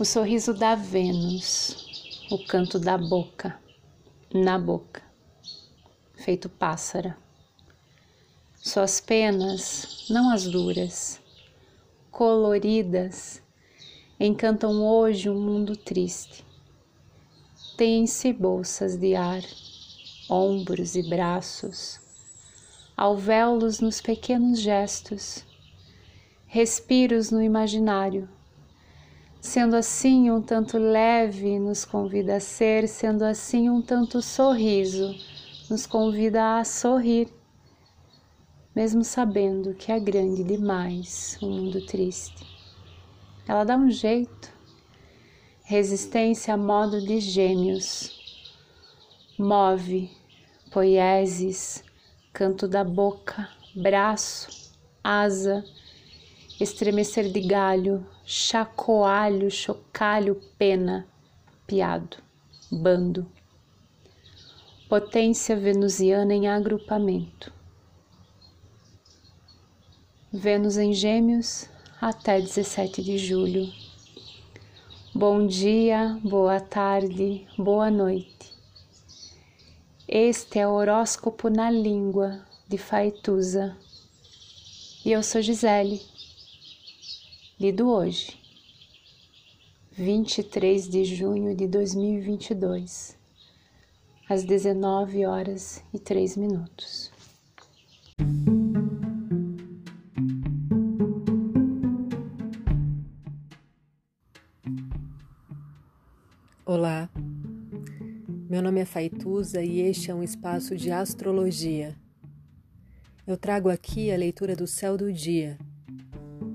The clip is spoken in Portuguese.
O sorriso da Vênus, o canto da boca, na boca, feito pássara. Suas penas, não as duras, coloridas, encantam hoje um mundo triste. Si bolsas de ar, ombros e braços, alvéolos nos pequenos gestos, respiros no imaginário. Sendo assim um tanto leve, nos convida a ser, sendo assim um tanto sorriso, nos convida a sorrir, mesmo sabendo que é grande demais o um mundo triste. Ela dá um jeito, resistência a modo de gêmeos, move poieses, canto da boca, braço, asa, estremecer de galho, chacoalho, chocalho, pena, piado, bando. Potência venusiana em agrupamento. Vênus em Gêmeos até 17 de julho. Bom dia, boa tarde, boa noite. Este é o horóscopo na língua de Faituza. E eu sou Gisele. Lido hoje, 23 de junho de 2022, às 19 horas e 3 minutos. Olá, meu nome é Faituza e este é um espaço de astrologia. Eu trago aqui a leitura do céu do dia,